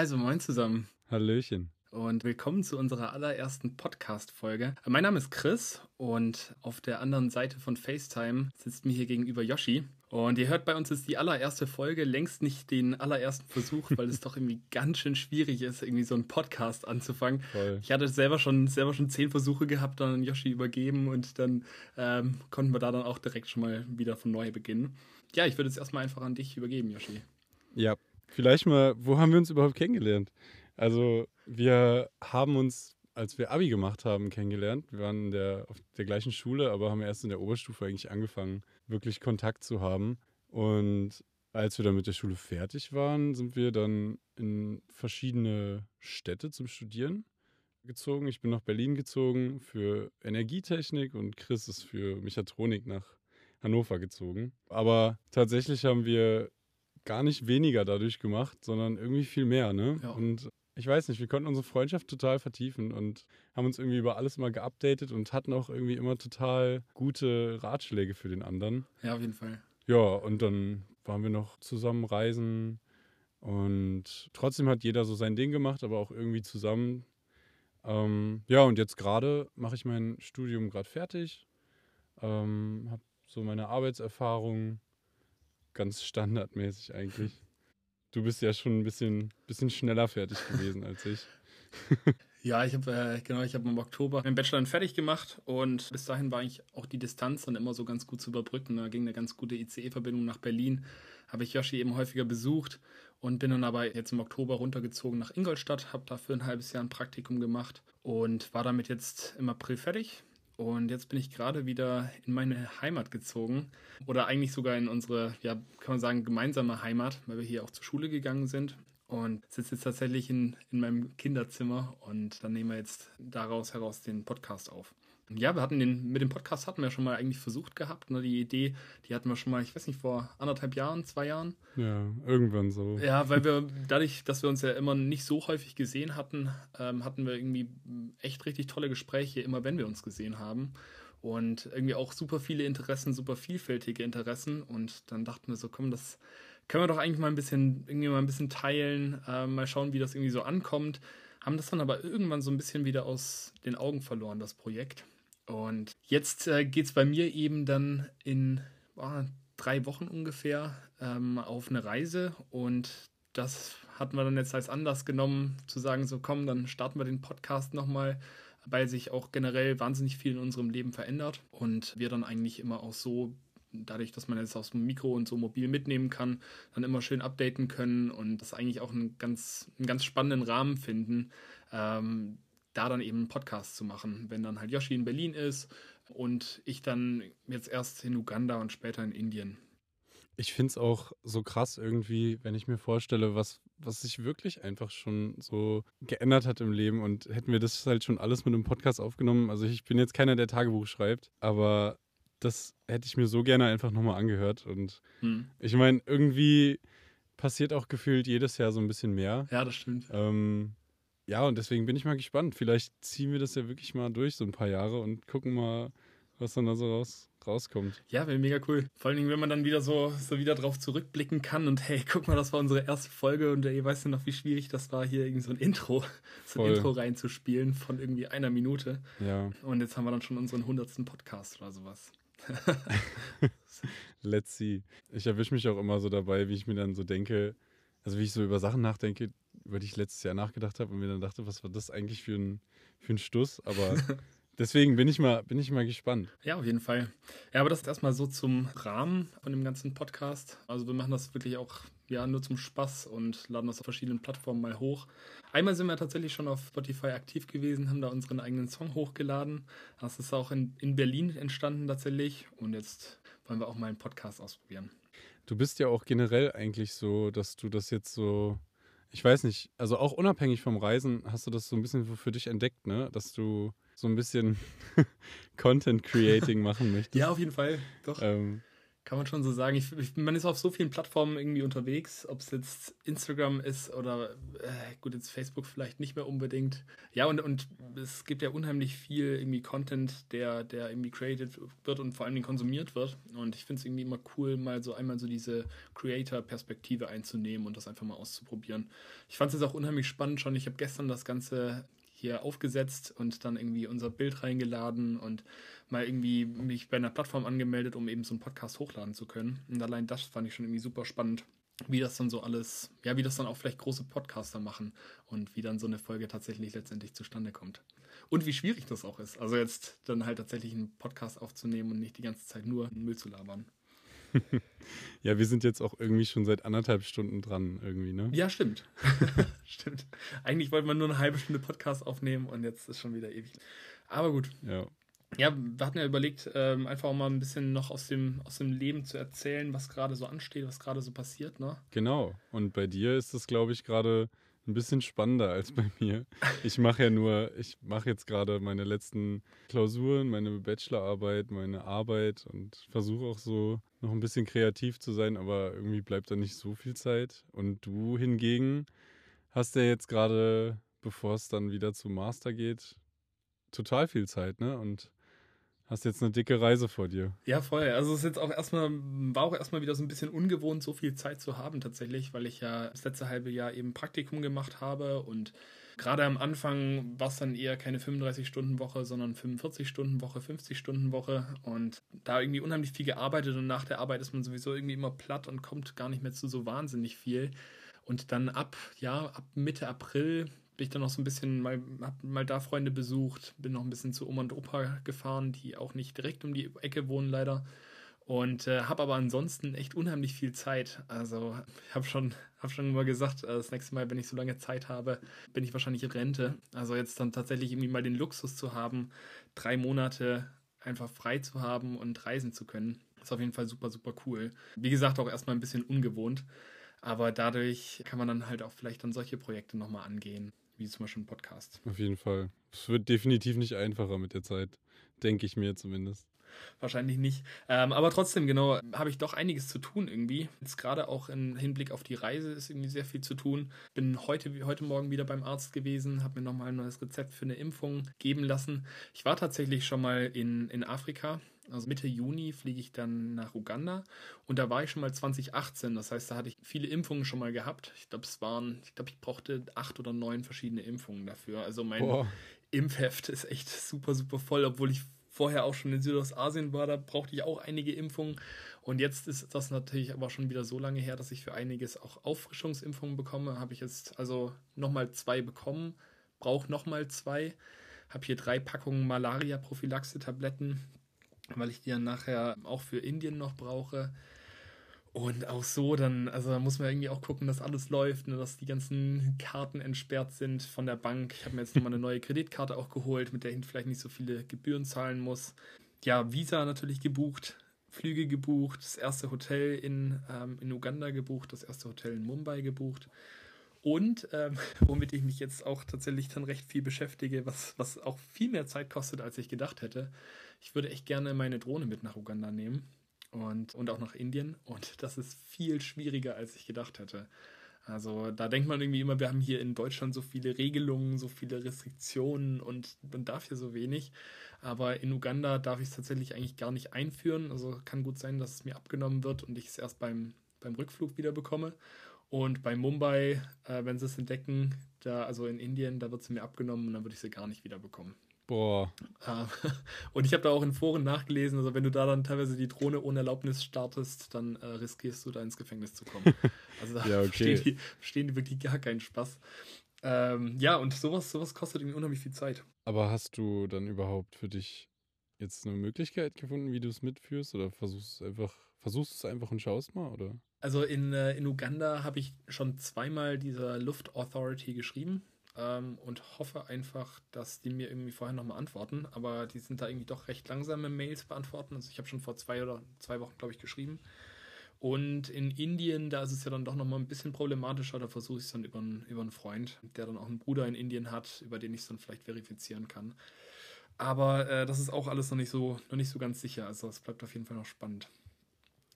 Also, moin zusammen. Hallöchen. Und willkommen zu unserer allerersten Podcast-Folge. Mein Name ist Chris und auf der anderen Seite von FaceTime sitzt mir hier gegenüber Yoshi. Und ihr hört bei uns ist die allererste Folge, längst nicht den allerersten Versuch, weil es doch irgendwie ganz schön schwierig ist, irgendwie so einen Podcast anzufangen. Voll. Ich hatte selber schon, selber schon zehn Versuche gehabt, dann an Yoshi übergeben und dann ähm, konnten wir da dann auch direkt schon mal wieder von neu beginnen. Ja, ich würde es erstmal einfach an dich übergeben, Yoshi. Ja, vielleicht mal, wo haben wir uns überhaupt kennengelernt? Also, wir haben uns, als wir Abi gemacht haben, kennengelernt. Wir waren der, auf der gleichen Schule, aber haben erst in der Oberstufe eigentlich angefangen, wirklich Kontakt zu haben. Und als wir dann mit der Schule fertig waren, sind wir dann in verschiedene Städte zum Studieren gezogen. Ich bin nach Berlin gezogen für Energietechnik und Chris ist für Mechatronik nach Hannover gezogen. Aber tatsächlich haben wir gar nicht weniger dadurch gemacht, sondern irgendwie viel mehr. Ne? Ja. Und ich weiß nicht, wir konnten unsere Freundschaft total vertiefen und haben uns irgendwie über alles mal geupdatet und hatten auch irgendwie immer total gute Ratschläge für den anderen. Ja, auf jeden Fall. Ja, und dann waren wir noch zusammen reisen und trotzdem hat jeder so sein Ding gemacht, aber auch irgendwie zusammen. Ähm, ja, und jetzt gerade mache ich mein Studium gerade fertig, ähm, habe so meine Arbeitserfahrung ganz standardmäßig eigentlich. Du bist ja schon ein bisschen, bisschen schneller fertig gewesen als ich. ja, ich habe äh, genau, ich habe im Oktober meinen Bachelor fertig gemacht und bis dahin war eigentlich auch die Distanz dann immer so ganz gut zu überbrücken. Da ging eine ganz gute ICE-Verbindung nach Berlin. Habe ich Yoshi eben häufiger besucht und bin dann aber jetzt im Oktober runtergezogen nach Ingolstadt, habe dafür ein halbes Jahr ein Praktikum gemacht und war damit jetzt im April fertig und jetzt bin ich gerade wieder in meine Heimat gezogen. Oder eigentlich sogar in unsere, ja, kann man sagen, gemeinsame Heimat, weil wir hier auch zur Schule gegangen sind. Und sitze jetzt tatsächlich in, in meinem Kinderzimmer und dann nehmen wir jetzt daraus heraus den Podcast auf. Ja, wir hatten den, mit dem Podcast hatten wir schon mal eigentlich versucht gehabt. Ne? Die Idee, die hatten wir schon mal, ich weiß nicht, vor anderthalb Jahren, zwei Jahren. Ja, irgendwann so. Ja, weil wir dadurch, dass wir uns ja immer nicht so häufig gesehen hatten, ähm, hatten wir irgendwie echt richtig tolle Gespräche, immer wenn wir uns gesehen haben. Und irgendwie auch super viele Interessen, super vielfältige Interessen. Und dann dachten wir so, komm, das können wir doch eigentlich mal ein bisschen, irgendwie mal ein bisschen teilen, äh, mal schauen, wie das irgendwie so ankommt. Haben das dann aber irgendwann so ein bisschen wieder aus den Augen verloren, das Projekt. Und jetzt äh, geht es bei mir eben dann in oh, drei Wochen ungefähr ähm, auf eine Reise. Und das hatten wir dann jetzt als Anlass genommen, zu sagen, so komm, dann starten wir den Podcast nochmal, weil sich auch generell wahnsinnig viel in unserem Leben verändert. Und wir dann eigentlich immer auch so, dadurch, dass man jetzt aus dem Mikro und so mobil mitnehmen kann, dann immer schön updaten können und das eigentlich auch einen ganz, einen ganz spannenden Rahmen finden, ähm, da dann eben einen Podcast zu machen, wenn dann halt Yoshi in Berlin ist und ich dann jetzt erst in Uganda und später in Indien. Ich finde es auch so krass irgendwie, wenn ich mir vorstelle, was, was sich wirklich einfach schon so geändert hat im Leben und hätten wir das halt schon alles mit einem Podcast aufgenommen. Also ich bin jetzt keiner, der Tagebuch schreibt, aber das hätte ich mir so gerne einfach nochmal angehört. Und hm. ich meine, irgendwie passiert auch gefühlt jedes Jahr so ein bisschen mehr. Ja, das stimmt. Ähm, ja, und deswegen bin ich mal gespannt. Vielleicht ziehen wir das ja wirklich mal durch, so ein paar Jahre, und gucken mal, was dann da so raus, rauskommt. Ja, wäre mega cool. Vor allen Dingen, wenn man dann wieder so, so wieder drauf zurückblicken kann und hey, guck mal, das war unsere erste Folge und ihr weißt ja noch, wie schwierig das war, hier irgendwie so ein Intro, so ein Voll. Intro reinzuspielen von irgendwie einer Minute. Ja. Und jetzt haben wir dann schon unseren hundertsten Podcast oder sowas. Let's see. Ich erwische mich auch immer so dabei, wie ich mir dann so denke, also wie ich so über Sachen nachdenke, über die ich letztes Jahr nachgedacht habe und mir dann dachte, was war das eigentlich für ein, für ein Stuss? Aber deswegen bin ich, mal, bin ich mal gespannt. Ja, auf jeden Fall. Ja, aber das ist erstmal so zum Rahmen von dem ganzen Podcast. Also wir machen das wirklich auch ja, nur zum Spaß und laden das auf verschiedenen Plattformen mal hoch. Einmal sind wir tatsächlich schon auf Spotify aktiv gewesen, haben da unseren eigenen Song hochgeladen. Das ist auch in, in Berlin entstanden tatsächlich. Und jetzt wollen wir auch mal einen Podcast ausprobieren. Du bist ja auch generell eigentlich so, dass du das jetzt so ich weiß nicht, also auch unabhängig vom Reisen hast du das so ein bisschen für dich entdeckt, ne? Dass du so ein bisschen Content Creating machen möchtest. Ja, auf jeden Fall, doch. Ähm, Kann man schon so sagen. Ich, ich, man ist auf so vielen Plattformen irgendwie unterwegs, ob es jetzt Instagram ist oder äh, gut, jetzt Facebook vielleicht nicht mehr unbedingt. Ja, und, und es gibt ja unheimlich viel irgendwie Content, der, der irgendwie created wird und vor allem konsumiert wird. Und ich finde es irgendwie immer cool, mal so einmal so diese Creator-Perspektive einzunehmen und das einfach mal auszuprobieren. Ich fand es jetzt auch unheimlich spannend schon. Ich habe gestern das Ganze hier aufgesetzt und dann irgendwie unser Bild reingeladen und mal irgendwie mich bei einer Plattform angemeldet, um eben so einen Podcast hochladen zu können. Und allein das fand ich schon irgendwie super spannend, wie das dann so alles, ja, wie das dann auch vielleicht große Podcaster machen und wie dann so eine Folge tatsächlich letztendlich zustande kommt. Und wie schwierig das auch ist. Also jetzt dann halt tatsächlich einen Podcast aufzunehmen und nicht die ganze Zeit nur Müll zu labern. ja, wir sind jetzt auch irgendwie schon seit anderthalb Stunden dran, irgendwie, ne? Ja, stimmt. stimmt. Eigentlich wollte man nur eine halbe Stunde Podcast aufnehmen und jetzt ist schon wieder ewig. Aber gut. Ja. Ja, wir hatten ja überlegt, ähm, einfach mal ein bisschen noch aus dem, aus dem Leben zu erzählen, was gerade so ansteht, was gerade so passiert, ne? Genau. Und bei dir ist das, glaube ich, gerade ein bisschen spannender als bei mir. Ich mache ja nur, ich mache jetzt gerade meine letzten Klausuren, meine Bachelorarbeit, meine Arbeit und versuche auch so noch ein bisschen kreativ zu sein, aber irgendwie bleibt da nicht so viel Zeit. Und du hingegen hast ja jetzt gerade, bevor es dann wieder zum Master geht, total viel Zeit, ne? Und Hast jetzt eine dicke Reise vor dir. Ja, voll. Also es ist jetzt auch erstmal, war auch erstmal wieder so ein bisschen ungewohnt, so viel Zeit zu haben tatsächlich, weil ich ja das letzte halbe Jahr eben Praktikum gemacht habe und gerade am Anfang war es dann eher keine 35-Stunden-Woche, sondern 45-Stunden-Woche, 50-Stunden-Woche und da irgendwie unheimlich viel gearbeitet und nach der Arbeit ist man sowieso irgendwie immer platt und kommt gar nicht mehr zu so wahnsinnig viel. Und dann ab, ja, ab Mitte April bin ich dann noch so ein bisschen mal, hab mal da Freunde besucht, bin noch ein bisschen zu Oma und Opa gefahren, die auch nicht direkt um die Ecke wohnen leider. Und äh, habe aber ansonsten echt unheimlich viel Zeit. Also ich habe schon, hab schon immer gesagt, äh, das nächste Mal, wenn ich so lange Zeit habe, bin ich wahrscheinlich in Rente. Also jetzt dann tatsächlich irgendwie mal den Luxus zu haben, drei Monate einfach frei zu haben und reisen zu können. Ist auf jeden Fall super, super cool. Wie gesagt, auch erstmal ein bisschen ungewohnt. Aber dadurch kann man dann halt auch vielleicht dann solche Projekte nochmal angehen wie zum Beispiel ein Podcast. Auf jeden Fall. Es wird definitiv nicht einfacher mit der Zeit, denke ich mir zumindest. Wahrscheinlich nicht. Ähm, aber trotzdem, genau, habe ich doch einiges zu tun irgendwie. Jetzt gerade auch im Hinblick auf die Reise ist irgendwie sehr viel zu tun. Bin heute, heute Morgen wieder beim Arzt gewesen, habe mir nochmal ein neues Rezept für eine Impfung geben lassen. Ich war tatsächlich schon mal in, in Afrika also Mitte Juni fliege ich dann nach Uganda und da war ich schon mal 2018. Das heißt, da hatte ich viele Impfungen schon mal gehabt. Ich glaube, es waren, ich glaube, ich brauchte acht oder neun verschiedene Impfungen dafür. Also mein Boah. Impfheft ist echt super, super voll, obwohl ich vorher auch schon in Südostasien war, da brauchte ich auch einige Impfungen. Und jetzt ist das natürlich aber schon wieder so lange her, dass ich für einiges auch Auffrischungsimpfungen bekomme. Habe ich jetzt also nochmal zwei bekommen, brauche nochmal zwei. Habe hier drei Packungen Malaria-Prophylaxe-Tabletten weil ich die dann nachher auch für Indien noch brauche. Und auch so, dann, also da muss man irgendwie auch gucken, dass alles läuft, ne, dass die ganzen Karten entsperrt sind von der Bank. Ich habe mir jetzt nochmal eine neue Kreditkarte auch geholt, mit der ich vielleicht nicht so viele Gebühren zahlen muss. Ja, Visa natürlich gebucht, Flüge gebucht, das erste Hotel in, ähm, in Uganda gebucht, das erste Hotel in Mumbai gebucht. Und ähm, womit ich mich jetzt auch tatsächlich dann recht viel beschäftige, was, was auch viel mehr Zeit kostet, als ich gedacht hätte, ich würde echt gerne meine Drohne mit nach Uganda nehmen und, und auch nach Indien. Und das ist viel schwieriger, als ich gedacht hätte. Also da denkt man irgendwie immer, wir haben hier in Deutschland so viele Regelungen, so viele Restriktionen und man darf hier so wenig. Aber in Uganda darf ich es tatsächlich eigentlich gar nicht einführen. Also kann gut sein, dass es mir abgenommen wird und ich es erst beim, beim Rückflug wieder bekomme. Und bei Mumbai, äh, wenn sie es entdecken, da, also in Indien, da wird sie mir abgenommen und dann würde ich sie gar nicht wieder bekommen. Boah. Und ich habe da auch in Foren nachgelesen, also wenn du da dann teilweise die Drohne ohne Erlaubnis startest, dann äh, riskierst du da ins Gefängnis zu kommen. Also da ja, okay. verstehen, die, verstehen die wirklich gar keinen Spaß. Ähm, ja, und sowas, sowas kostet irgendwie unheimlich viel Zeit. Aber hast du dann überhaupt für dich jetzt eine Möglichkeit gefunden, wie du es mitführst? Oder versuchst du es einfach, versuchst es einfach und schaust mal, oder? Also in, äh, in Uganda habe ich schon zweimal dieser Luft Authority geschrieben ähm, und hoffe einfach, dass die mir irgendwie vorher nochmal antworten. Aber die sind da irgendwie doch recht langsame Mails beantworten. Also ich habe schon vor zwei oder zwei Wochen, glaube ich, geschrieben. Und in Indien, da ist es ja dann doch nochmal ein bisschen problematischer. Da versuche ich es dann über einen, über einen Freund, der dann auch einen Bruder in Indien hat, über den ich es dann vielleicht verifizieren kann. Aber äh, das ist auch alles noch nicht so, noch nicht so ganz sicher. Also es bleibt auf jeden Fall noch spannend.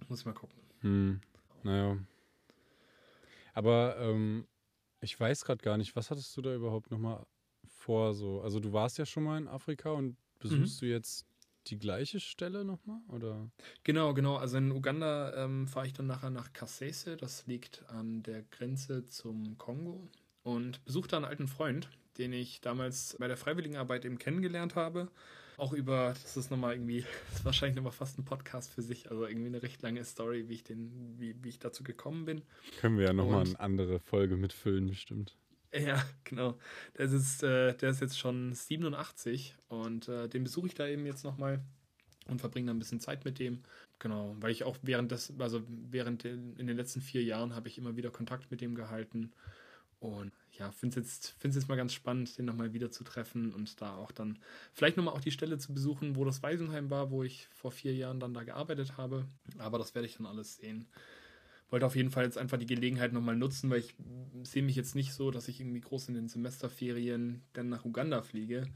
Muss ich mal gucken. Hm, naja. Aber ähm, ich weiß gerade gar nicht, was hattest du da überhaupt nochmal vor? So? Also du warst ja schon mal in Afrika und besuchst mhm. du jetzt die gleiche Stelle nochmal? Oder? Genau, genau. Also in Uganda ähm, fahre ich dann nachher nach Kasese, das liegt an der Grenze zum Kongo. Und besuche da einen alten Freund, den ich damals bei der Freiwilligenarbeit eben kennengelernt habe. Auch über, das ist nochmal irgendwie, das ist wahrscheinlich nochmal fast ein Podcast für sich, also irgendwie eine recht lange Story, wie ich, den, wie, wie ich dazu gekommen bin. Können wir ja nochmal eine andere Folge mitfüllen, bestimmt. Ja, genau. Der ist, äh, der ist jetzt schon 87 und äh, den besuche ich da eben jetzt nochmal und verbringe da ein bisschen Zeit mit dem. Genau, weil ich auch während des, also während den, in den letzten vier Jahren habe ich immer wieder Kontakt mit dem gehalten. Und ja, finde es jetzt, find's jetzt mal ganz spannend, den nochmal wieder zu treffen und da auch dann vielleicht nochmal auch die Stelle zu besuchen, wo das Waisenheim war, wo ich vor vier Jahren dann da gearbeitet habe. Aber das werde ich dann alles sehen wollte auf jeden Fall jetzt einfach die Gelegenheit nochmal nutzen, weil ich sehe mich jetzt nicht so, dass ich irgendwie groß in den Semesterferien dann nach Uganda fliege.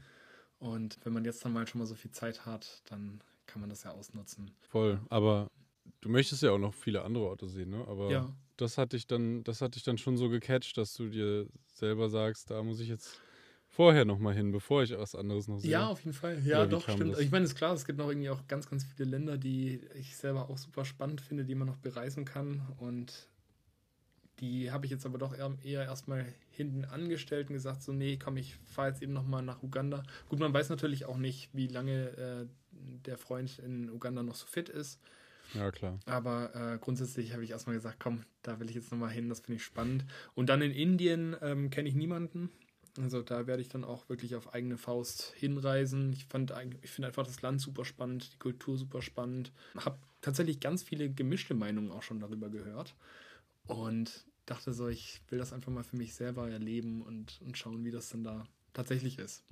Und wenn man jetzt dann mal schon mal so viel Zeit hat, dann kann man das ja ausnutzen. Voll, aber du möchtest ja auch noch viele andere Orte sehen, ne? Aber ja. Das hat dich dann, das hat dich dann schon so gecatcht, dass du dir selber sagst, da muss ich jetzt vorher nochmal hin, bevor ich was anderes noch sehe. Ja, auf jeden Fall. Ja, doch, stimmt. Das? Ich meine, es ist klar, es gibt noch irgendwie auch ganz, ganz viele Länder, die ich selber auch super spannend finde, die man noch bereisen kann. Und die habe ich jetzt aber doch eher, eher erstmal hinten angestellt und gesagt, so, nee, komm, ich fahre jetzt eben nochmal nach Uganda. Gut, man weiß natürlich auch nicht, wie lange äh, der Freund in Uganda noch so fit ist. Ja, klar. Aber äh, grundsätzlich habe ich erstmal gesagt, komm, da will ich jetzt nochmal hin, das finde ich spannend. Und dann in Indien ähm, kenne ich niemanden. Also da werde ich dann auch wirklich auf eigene Faust hinreisen. Ich fand ich finde einfach das Land super spannend, die Kultur super spannend. Habe tatsächlich ganz viele gemischte Meinungen auch schon darüber gehört und dachte so, ich will das einfach mal für mich selber erleben und, und schauen, wie das dann da tatsächlich ist.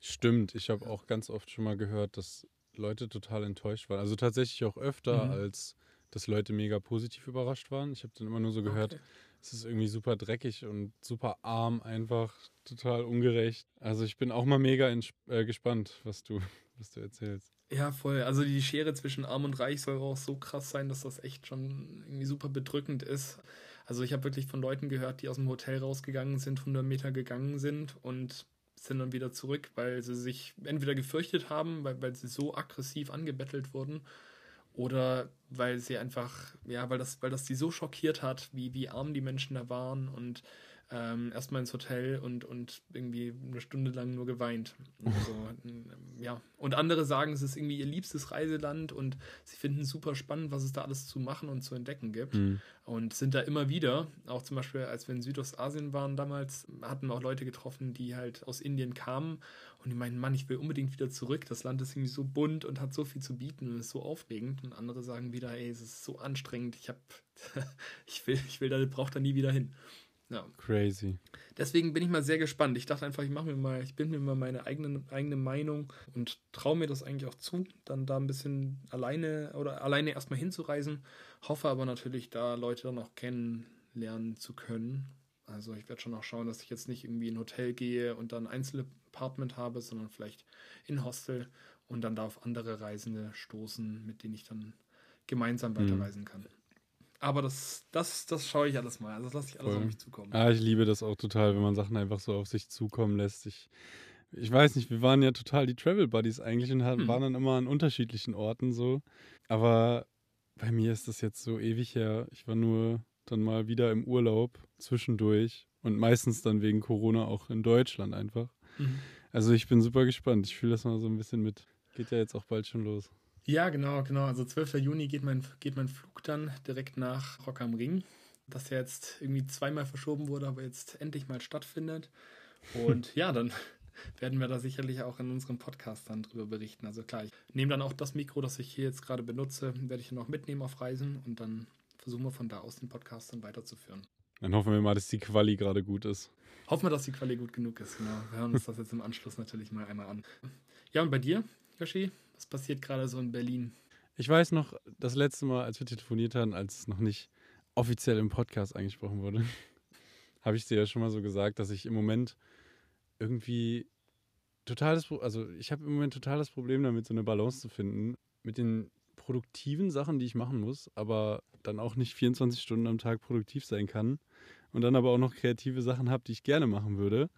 Stimmt, ich habe auch ganz oft schon mal gehört, dass Leute total enttäuscht waren. Also tatsächlich auch öfter, mhm. als dass Leute mega positiv überrascht waren. Ich habe dann immer nur so gehört, okay es ist irgendwie super dreckig und super arm, einfach total ungerecht. Also ich bin auch mal mega äh, gespannt, was du, was du erzählst. Ja, voll. Also die Schere zwischen arm und reich soll auch so krass sein, dass das echt schon irgendwie super bedrückend ist. Also ich habe wirklich von Leuten gehört, die aus dem Hotel rausgegangen sind, 100 Meter gegangen sind und sind dann wieder zurück, weil sie sich entweder gefürchtet haben, weil, weil sie so aggressiv angebettelt wurden oder weil sie einfach, ja, weil das, weil das sie so schockiert hat, wie, wie arm die Menschen da waren und ähm, erstmal ins Hotel und, und irgendwie eine Stunde lang nur geweint. Und so, ja. Und andere sagen, es ist irgendwie ihr liebstes Reiseland und sie finden es super spannend, was es da alles zu machen und zu entdecken gibt. Mhm. Und sind da immer wieder, auch zum Beispiel, als wir in Südostasien waren damals, hatten wir auch Leute getroffen, die halt aus Indien kamen und die meinten, Mann, ich will unbedingt wieder zurück. Das Land ist irgendwie so bunt und hat so viel zu bieten und ist so aufregend. Und andere sagen wieder, ey, es ist so anstrengend, ich hab, ich will, ich will da, brauche da nie wieder hin. Ja. Crazy. Deswegen bin ich mal sehr gespannt. Ich dachte einfach, ich mache mir mal, ich bin mir mal meine eigene, eigene Meinung und traue mir das eigentlich auch zu, dann da ein bisschen alleine oder alleine erstmal hinzureisen. Hoffe aber natürlich, da Leute dann auch kennenlernen zu können. Also ich werde schon auch schauen, dass ich jetzt nicht irgendwie in ein Hotel gehe und dann ein Einzelapartment habe, sondern vielleicht in Hostel und dann da auf andere Reisende stoßen, mit denen ich dann gemeinsam mhm. weiterreisen kann. Aber das, das, das schaue ich alles mal. Also das lasse ich alles Voll. auf mich zukommen. Ah, ich liebe das auch total, wenn man Sachen einfach so auf sich zukommen lässt. Ich, ich weiß nicht, wir waren ja total die Travel Buddies eigentlich und hatten, hm. waren dann immer an unterschiedlichen Orten so. Aber bei mir ist das jetzt so ewig her. Ich war nur dann mal wieder im Urlaub zwischendurch und meistens dann wegen Corona auch in Deutschland einfach. Mhm. Also ich bin super gespannt. Ich fühle das mal so ein bisschen mit. Geht ja jetzt auch bald schon los. Ja, genau, genau. Also 12. Juni geht mein, geht mein Flug dann direkt nach Rock am Ring, das ja jetzt irgendwie zweimal verschoben wurde, aber jetzt endlich mal stattfindet. Und ja, dann werden wir da sicherlich auch in unserem Podcast dann drüber berichten. Also klar, ich nehme dann auch das Mikro, das ich hier jetzt gerade benutze, werde ich dann auch mitnehmen auf Reisen und dann versuchen wir von da aus den Podcast dann weiterzuführen. Dann hoffen wir mal, dass die Quali gerade gut ist. Hoffen wir, dass die Quali gut genug ist, genau. Wir hören uns das jetzt im Anschluss natürlich mal einmal an. Ja, und bei dir, Yoshi? Was passiert gerade so in Berlin? Ich weiß noch, das letzte Mal, als wir telefoniert haben, als es noch nicht offiziell im Podcast angesprochen wurde, habe ich dir ja schon mal so gesagt, dass ich im Moment irgendwie totales, also ich habe im Moment total das Problem damit, so eine Balance zu finden mit den produktiven Sachen, die ich machen muss, aber dann auch nicht 24 Stunden am Tag produktiv sein kann und dann aber auch noch kreative Sachen habe, die ich gerne machen würde,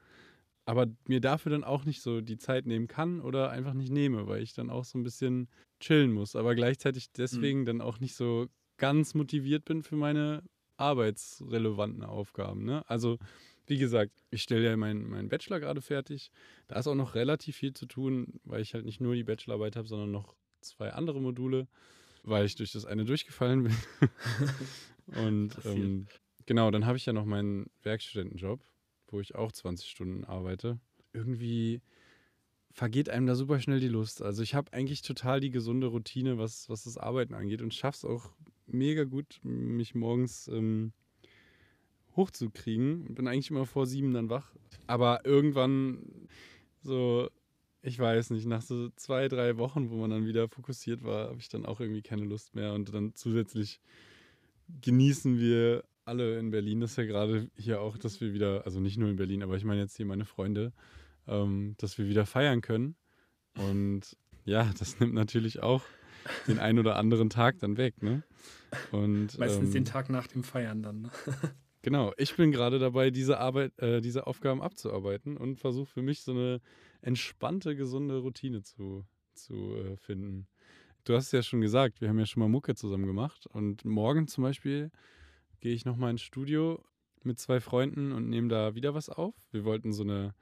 aber mir dafür dann auch nicht so die Zeit nehmen kann oder einfach nicht nehme, weil ich dann auch so ein bisschen chillen muss, aber gleichzeitig deswegen mhm. dann auch nicht so ganz motiviert bin für meine arbeitsrelevanten Aufgaben. Ne? Also wie gesagt, ich stelle ja meinen mein Bachelor gerade fertig. Da ist auch noch relativ viel zu tun, weil ich halt nicht nur die Bachelorarbeit habe, sondern noch zwei andere Module, weil ich durch das eine durchgefallen bin. Und ähm, genau, dann habe ich ja noch meinen Werkstudentenjob, wo ich auch 20 Stunden arbeite. Irgendwie vergeht einem da super schnell die Lust. Also ich habe eigentlich total die gesunde Routine, was, was das Arbeiten angeht und schaffe es auch mega gut, mich morgens ähm, hochzukriegen. Bin eigentlich immer vor sieben dann wach. Aber irgendwann so, ich weiß nicht, nach so zwei, drei Wochen, wo man dann wieder fokussiert war, habe ich dann auch irgendwie keine Lust mehr. Und dann zusätzlich genießen wir alle in Berlin das ist ja gerade hier auch, dass wir wieder, also nicht nur in Berlin, aber ich meine jetzt hier meine Freunde, ähm, dass wir wieder feiern können. Und ja, das nimmt natürlich auch den einen oder anderen Tag dann weg, ne? Und, Meistens ähm, den Tag nach dem Feiern dann. Ne? Genau, ich bin gerade dabei, diese Arbeit, äh, diese Aufgaben abzuarbeiten und versuche für mich so eine entspannte, gesunde Routine zu, zu äh, finden. Du hast es ja schon gesagt, wir haben ja schon mal Mucke zusammen gemacht und morgen zum Beispiel gehe ich nochmal ins Studio mit zwei Freunden und nehme da wieder was auf. Wir wollten so eine,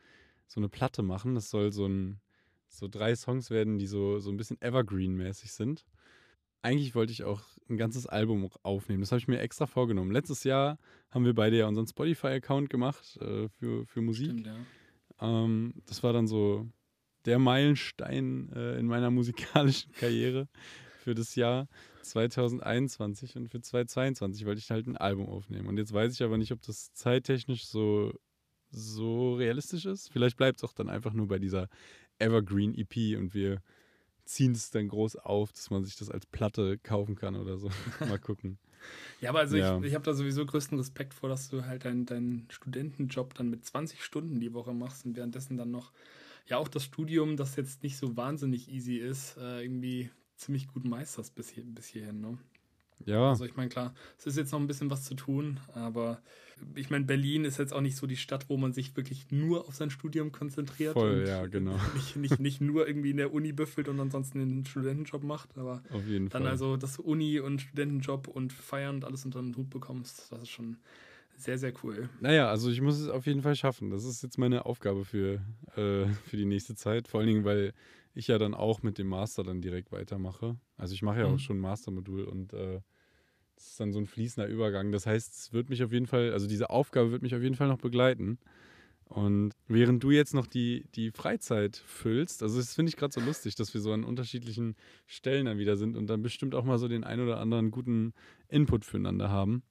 so eine Platte machen. Das soll so ein, so drei Songs werden, die so, so ein bisschen Evergreen-mäßig sind eigentlich wollte ich auch ein ganzes Album aufnehmen. Das habe ich mir extra vorgenommen. Letztes Jahr haben wir beide ja unseren Spotify-Account gemacht äh, für, für Musik. Stimmt, ja. ähm, das war dann so der Meilenstein äh, in meiner musikalischen Karriere für das Jahr 2021 und für 2022 wollte ich halt ein Album aufnehmen. Und jetzt weiß ich aber nicht, ob das zeittechnisch so, so realistisch ist. Vielleicht bleibt es auch dann einfach nur bei dieser Evergreen EP und wir ziehen es dann groß auf, dass man sich das als Platte kaufen kann oder so. Mal gucken. ja, aber also ja. ich, ich habe da sowieso größten Respekt vor, dass du halt deinen dein Studentenjob dann mit 20 Stunden die Woche machst und währenddessen dann noch, ja auch das Studium, das jetzt nicht so wahnsinnig easy ist, äh, irgendwie ziemlich gut meisterst bis, hier, bis hierhin. Ne? Ja. Also ich meine, klar, es ist jetzt noch ein bisschen was zu tun, aber ich meine, Berlin ist jetzt auch nicht so die Stadt, wo man sich wirklich nur auf sein Studium konzentriert. Voll, ja, genau. Nicht, nicht, nicht nur irgendwie in der Uni büffelt und ansonsten den Studentenjob macht, aber auf jeden dann Fall. also das Uni- und Studentenjob und Feiern und alles unter den Hut bekommst, das ist schon sehr, sehr cool. Naja, also ich muss es auf jeden Fall schaffen. Das ist jetzt meine Aufgabe für, äh, für die nächste Zeit. Vor allen Dingen, weil ich ja dann auch mit dem Master dann direkt weitermache. Also ich mache ja mhm. auch schon ein Mastermodul und äh, das ist dann so ein fließender Übergang. Das heißt, es wird mich auf jeden Fall, also diese Aufgabe wird mich auf jeden Fall noch begleiten. Und während du jetzt noch die, die Freizeit füllst, also das finde ich gerade so lustig, dass wir so an unterschiedlichen Stellen dann wieder sind und dann bestimmt auch mal so den ein oder anderen guten Input füreinander haben.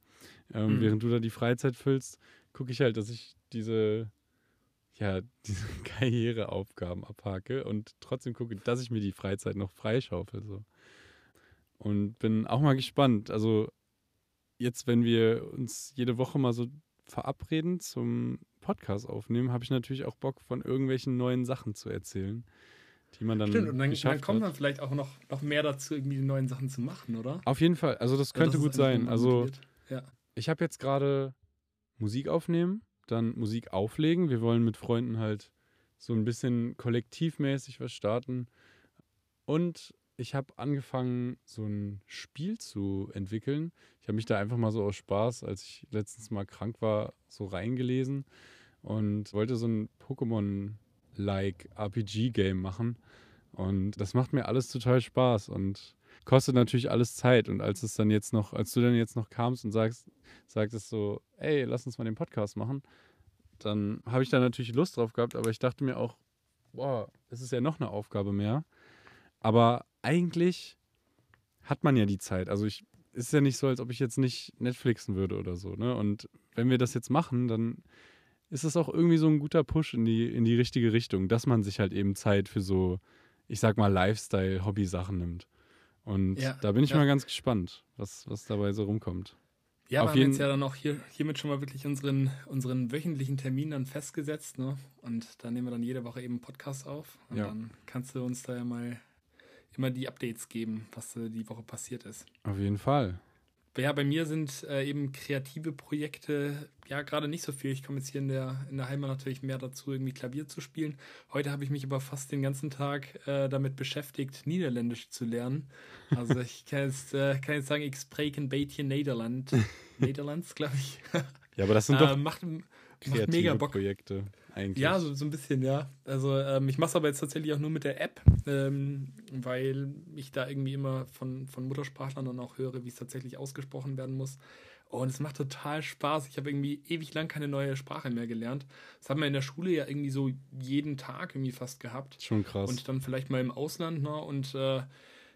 Ähm, mhm. Während du da die Freizeit füllst, gucke ich halt, dass ich diese, ja, diese Karriereaufgaben abhake und trotzdem gucke, dass ich mir die Freizeit noch freischaufel. So. Und bin auch mal gespannt. Also jetzt, wenn wir uns jede Woche mal so verabreden zum Podcast aufnehmen, habe ich natürlich auch Bock, von irgendwelchen neuen Sachen zu erzählen, die man dann. Stimmt, und dann, dann kommt man vielleicht auch noch, noch mehr dazu, irgendwie die neuen Sachen zu machen, oder? Auf jeden Fall. Also, das könnte das gut sein. Also, ja. ich habe jetzt gerade Musik aufnehmen, dann Musik auflegen. Wir wollen mit Freunden halt so ein bisschen kollektivmäßig was starten. Und ich habe angefangen, so ein Spiel zu entwickeln. Ich habe mich da einfach mal so aus Spaß, als ich letztens mal krank war, so reingelesen und wollte so ein Pokémon-like RPG-Game machen. Und das macht mir alles total Spaß und kostet natürlich alles Zeit. Und als es dann jetzt noch, als du dann jetzt noch kamst und sagst, sagtest so, ey, lass uns mal den Podcast machen, dann habe ich da natürlich Lust drauf gehabt, aber ich dachte mir auch, boah, es ist ja noch eine Aufgabe mehr. Aber eigentlich hat man ja die Zeit. Also ich ist ja nicht so, als ob ich jetzt nicht Netflixen würde oder so. Ne? Und wenn wir das jetzt machen, dann ist es auch irgendwie so ein guter Push in die, in die richtige Richtung, dass man sich halt eben Zeit für so, ich sag mal, Lifestyle-Hobby-Sachen nimmt. Und ja, da bin ich ja. mal ganz gespannt, was, was dabei so rumkommt. Ja, Auf wir haben jetzt ja dann auch hier, hiermit schon mal wirklich unseren, unseren wöchentlichen Termin dann festgesetzt. Ne? Und da nehmen wir dann jede Woche eben einen Podcast auf. Und ja. dann kannst du uns da ja mal immer die Updates geben, was die Woche passiert ist. Auf jeden Fall. Ja, bei mir sind äh, eben kreative Projekte ja gerade nicht so viel. Ich komme jetzt hier in der, in der Heimat natürlich mehr dazu, irgendwie Klavier zu spielen. Heute habe ich mich aber fast den ganzen Tag äh, damit beschäftigt, Niederländisch zu lernen. Also ich kann jetzt, äh, kann jetzt sagen, ich spreche ein bisschen Niederland. Niederlands, glaube ich. Ja, aber das sind doch Äh, macht, kreative macht mega Bock. Projekte eigentlich. Ja, so, so ein bisschen, ja. Also ähm, ich mache es aber jetzt tatsächlich auch nur mit der App, ähm, weil ich da irgendwie immer von, von Muttersprachlern dann auch höre, wie es tatsächlich ausgesprochen werden muss. Und es macht total Spaß. Ich habe irgendwie ewig lang keine neue Sprache mehr gelernt. Das haben wir in der Schule ja irgendwie so jeden Tag irgendwie fast gehabt. Schon krass. Und dann vielleicht mal im Ausland, ne? Und äh,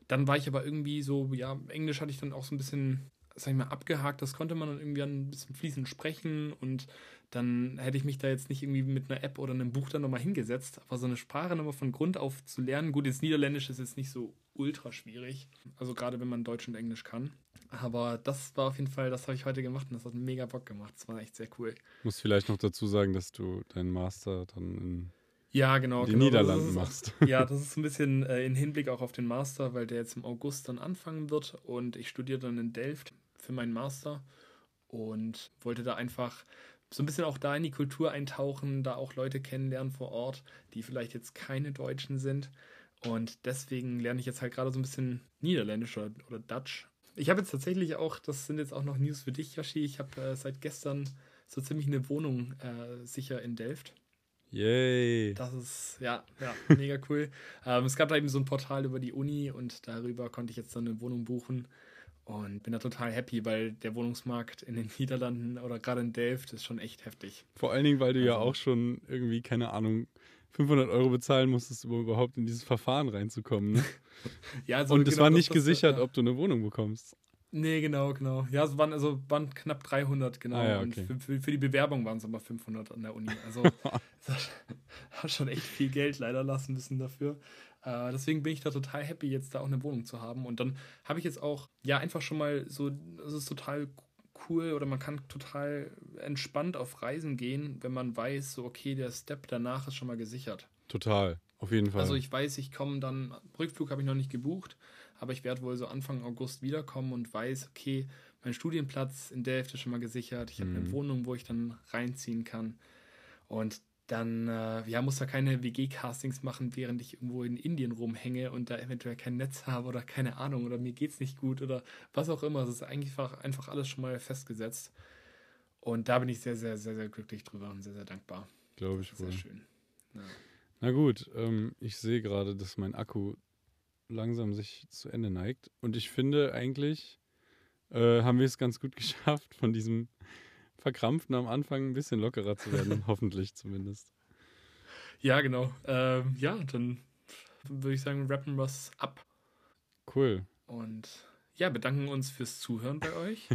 dann war ich aber irgendwie so, ja, Englisch hatte ich dann auch so ein bisschen, sag ich mal, abgehakt. Das konnte man dann irgendwie ein bisschen fließend sprechen und dann hätte ich mich da jetzt nicht irgendwie mit einer App oder einem Buch dann nochmal hingesetzt. Aber so eine Sprache nochmal von Grund auf zu lernen, gut, jetzt Niederländisch ist jetzt nicht so ultra schwierig. Also gerade wenn man Deutsch und Englisch kann. Aber das war auf jeden Fall, das habe ich heute gemacht und das hat mega Bock gemacht. Das war echt sehr cool. muss vielleicht noch dazu sagen, dass du deinen Master dann in Ja, genau. den genau, Niederlanden ist- machst. Ja, das ist ein bisschen äh, in Hinblick auch auf den Master, weil der jetzt im August dann anfangen wird und ich studiere dann in Delft für meinen Master und wollte da einfach so ein bisschen auch da in die Kultur eintauchen, da auch Leute kennenlernen vor Ort, die vielleicht jetzt keine Deutschen sind. Und deswegen lerne ich jetzt halt gerade so ein bisschen Niederländisch oder, oder Dutch. Ich habe jetzt tatsächlich auch, das sind jetzt auch noch News für dich, Yoshi, ich habe äh, seit gestern so ziemlich eine Wohnung äh, sicher in Delft. Yay. Das ist, ja, ja, mega cool. ähm, es gab da eben so ein Portal über die Uni und darüber konnte ich jetzt dann eine Wohnung buchen und bin da total happy, weil der Wohnungsmarkt in den Niederlanden oder gerade in Delft ist schon echt heftig. Vor allen Dingen, weil du ja Also- auch schon irgendwie, keine Ahnung, 500 Euro bezahlen musstest, um überhaupt in dieses Verfahren reinzukommen. Ne? Ja, also Und es genau war das, nicht was, gesichert, äh, ob du eine Wohnung bekommst. Nee, genau, genau. Ja, es waren, also waren knapp 300, genau. Ah ja, Und okay. für, für, für die Bewerbung waren es aber 500 an der Uni. Also das hat schon echt viel Geld leider lassen müssen dafür. Äh, deswegen bin ich da total happy, jetzt da auch eine Wohnung zu haben. Und dann habe ich jetzt auch, ja, einfach schon mal so, es ist total cool oder man kann total entspannt auf Reisen gehen, wenn man weiß, so, okay, der Step danach ist schon mal gesichert. Total, auf jeden Fall. Also ich weiß, ich komme dann, Rückflug habe ich noch nicht gebucht, aber ich werde wohl so Anfang August wiederkommen und weiß, okay, mein Studienplatz in Delft ist schon mal gesichert, ich habe eine Mhm. Wohnung, wo ich dann reinziehen kann und dann äh, ja, muss da keine WG-Castings machen, während ich irgendwo in Indien rumhänge und da eventuell kein Netz habe oder keine Ahnung oder mir geht's nicht gut oder was auch immer. Es ist eigentlich einfach, einfach alles schon mal festgesetzt. Und da bin ich sehr, sehr, sehr, sehr glücklich drüber und sehr, sehr dankbar. Glaube ich Sehr wohl. schön. Ja. Na gut, ähm, ich sehe gerade, dass mein Akku langsam sich zu Ende neigt. Und ich finde eigentlich, äh, haben wir es ganz gut geschafft, von diesem Verkrampften am Anfang ein bisschen lockerer zu werden. hoffentlich zumindest. Ja, genau. Ähm, ja, dann würde ich sagen, rappen wir es ab. Cool. Und ja, bedanken uns fürs Zuhören bei euch.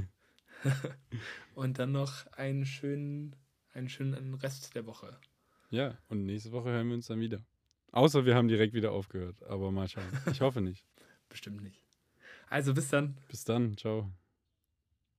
und dann noch einen schönen, einen schönen Rest der Woche. Ja, und nächste Woche hören wir uns dann wieder. Außer wir haben direkt wieder aufgehört. Aber mal schauen. Ich hoffe nicht. Bestimmt nicht. Also bis dann. Bis dann. Ciao.